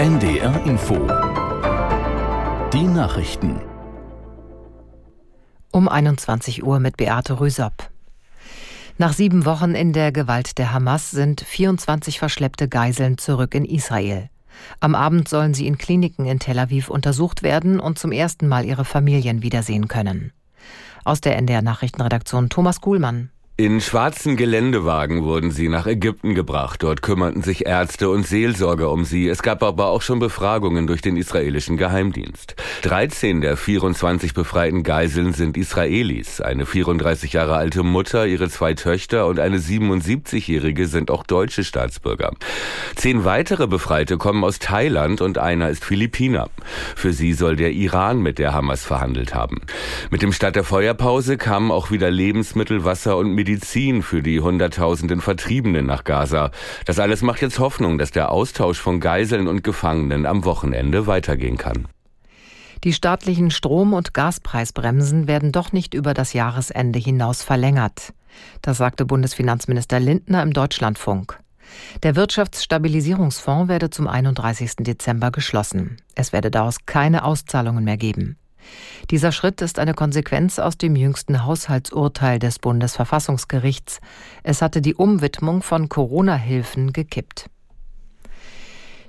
NDR Info. Die Nachrichten. Um 21 Uhr mit Beate Rüsop. Nach sieben Wochen in der Gewalt der Hamas sind 24 verschleppte Geiseln zurück in Israel. Am Abend sollen sie in Kliniken in Tel Aviv untersucht werden und zum ersten Mal ihre Familien wiedersehen können. Aus der NDR Nachrichtenredaktion Thomas Kuhlmann. In schwarzen Geländewagen wurden sie nach Ägypten gebracht. Dort kümmerten sich Ärzte und Seelsorger um sie. Es gab aber auch schon Befragungen durch den israelischen Geheimdienst. 13 der 24 befreiten Geiseln sind Israelis. Eine 34 Jahre alte Mutter, ihre zwei Töchter und eine 77-jährige sind auch deutsche Staatsbürger. Zehn weitere Befreite kommen aus Thailand und einer ist Philippiner. Für sie soll der Iran mit der Hamas verhandelt haben. Mit dem Start der Feuerpause kamen auch wieder Lebensmittel, Wasser und Medizin Medizin für die Hunderttausenden Vertriebenen nach Gaza. Das alles macht jetzt Hoffnung, dass der Austausch von Geiseln und Gefangenen am Wochenende weitergehen kann. Die staatlichen Strom- und Gaspreisbremsen werden doch nicht über das Jahresende hinaus verlängert. Das sagte Bundesfinanzminister Lindner im Deutschlandfunk. Der Wirtschaftsstabilisierungsfonds werde zum 31. Dezember geschlossen. Es werde daraus keine Auszahlungen mehr geben. Dieser Schritt ist eine Konsequenz aus dem jüngsten Haushaltsurteil des Bundesverfassungsgerichts. Es hatte die Umwidmung von Corona-Hilfen gekippt.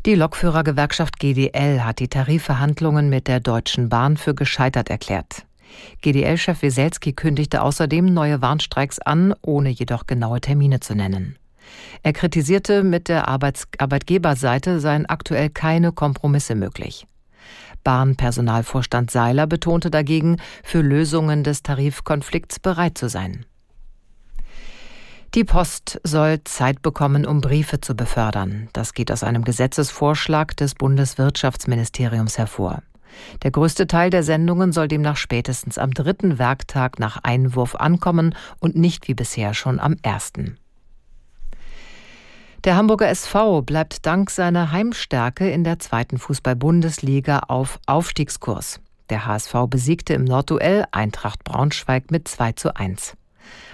Die Lokführergewerkschaft GDL hat die Tarifverhandlungen mit der Deutschen Bahn für gescheitert erklärt. GDL-Chef Weselski kündigte außerdem neue Warnstreiks an, ohne jedoch genaue Termine zu nennen. Er kritisierte, mit der Arbeits Arbeitgeberseite seien aktuell keine Kompromisse möglich. Bahnpersonalvorstand Seiler betonte dagegen, für Lösungen des Tarifkonflikts bereit zu sein. Die Post soll Zeit bekommen, um Briefe zu befördern. Das geht aus einem Gesetzesvorschlag des Bundeswirtschaftsministeriums hervor. Der größte Teil der Sendungen soll demnach spätestens am dritten Werktag nach Einwurf ankommen und nicht wie bisher schon am ersten. Der Hamburger SV bleibt dank seiner Heimstärke in der zweiten Fußball-Bundesliga auf Aufstiegskurs. Der HSV besiegte im Nordduell Eintracht Braunschweig mit 2 zu 1.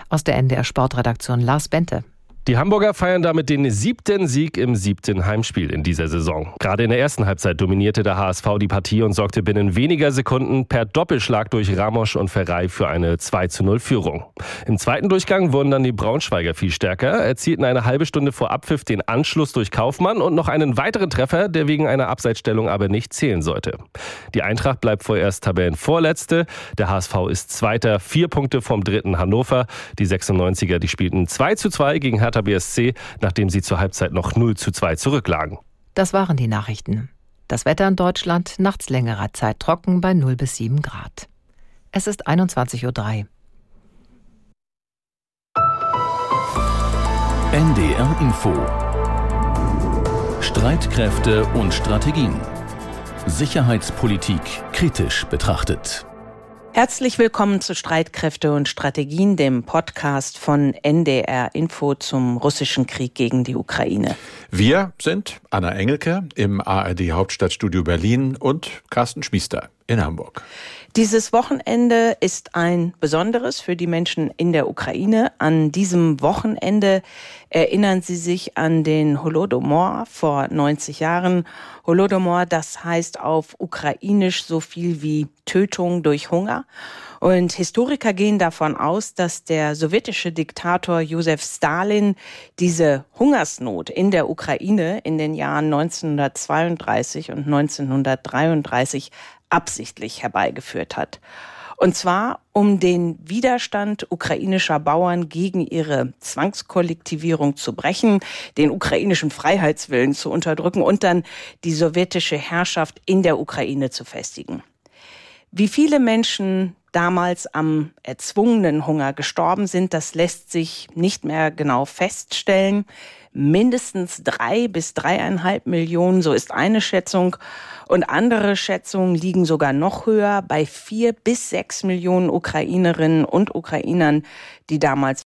Aus der NDR Sportredaktion Lars Bente. Die Hamburger feiern damit den siebten Sieg im siebten Heimspiel in dieser Saison. Gerade in der ersten Halbzeit dominierte der HSV die Partie und sorgte binnen weniger Sekunden per Doppelschlag durch Ramos und Ferrei für eine 2 zu 0 Führung. Im zweiten Durchgang wurden dann die Braunschweiger viel stärker, erzielten eine halbe Stunde vor Abpfiff den Anschluss durch Kaufmann und noch einen weiteren Treffer, der wegen einer Abseitsstellung aber nicht zählen sollte. Die Eintracht bleibt vorerst Tabellenvorletzte. Der HSV ist Zweiter, vier Punkte vom dritten Hannover. Die 96er, die spielten 2 zu 2 gegen Hertha Hertha BSC, nachdem sie zur Halbzeit noch 0 zu 2 zurücklagen. Das waren die Nachrichten. Das Wetter in Deutschland nachts längerer Zeit trocken bei 0 bis 7 Grad. Es ist 21.03 Uhr. NDR Info Streitkräfte und Strategien. Sicherheitspolitik kritisch betrachtet. Herzlich willkommen zu Streitkräfte und Strategien, dem Podcast von NDR Info zum russischen Krieg gegen die Ukraine. Wir sind Anna Engelke im ARD Hauptstadtstudio Berlin und Carsten Schmiester in Hamburg. Dieses Wochenende ist ein besonderes für die Menschen in der Ukraine. An diesem Wochenende erinnern sie sich an den Holodomor vor 90 Jahren. Holodomor, das heißt auf ukrainisch so viel wie Tötung durch Hunger. Und Historiker gehen davon aus, dass der sowjetische Diktator Josef Stalin diese Hungersnot in der Ukraine in den Jahren 1932 und 1933 absichtlich herbeigeführt hat. Und zwar, um den Widerstand ukrainischer Bauern gegen ihre Zwangskollektivierung zu brechen, den ukrainischen Freiheitswillen zu unterdrücken und dann die sowjetische Herrschaft in der Ukraine zu festigen. Wie viele Menschen damals am erzwungenen Hunger gestorben sind, das lässt sich nicht mehr genau feststellen. Mindestens drei bis dreieinhalb Millionen, so ist eine Schätzung. Und andere Schätzungen liegen sogar noch höher bei vier bis sechs Millionen Ukrainerinnen und Ukrainern, die damals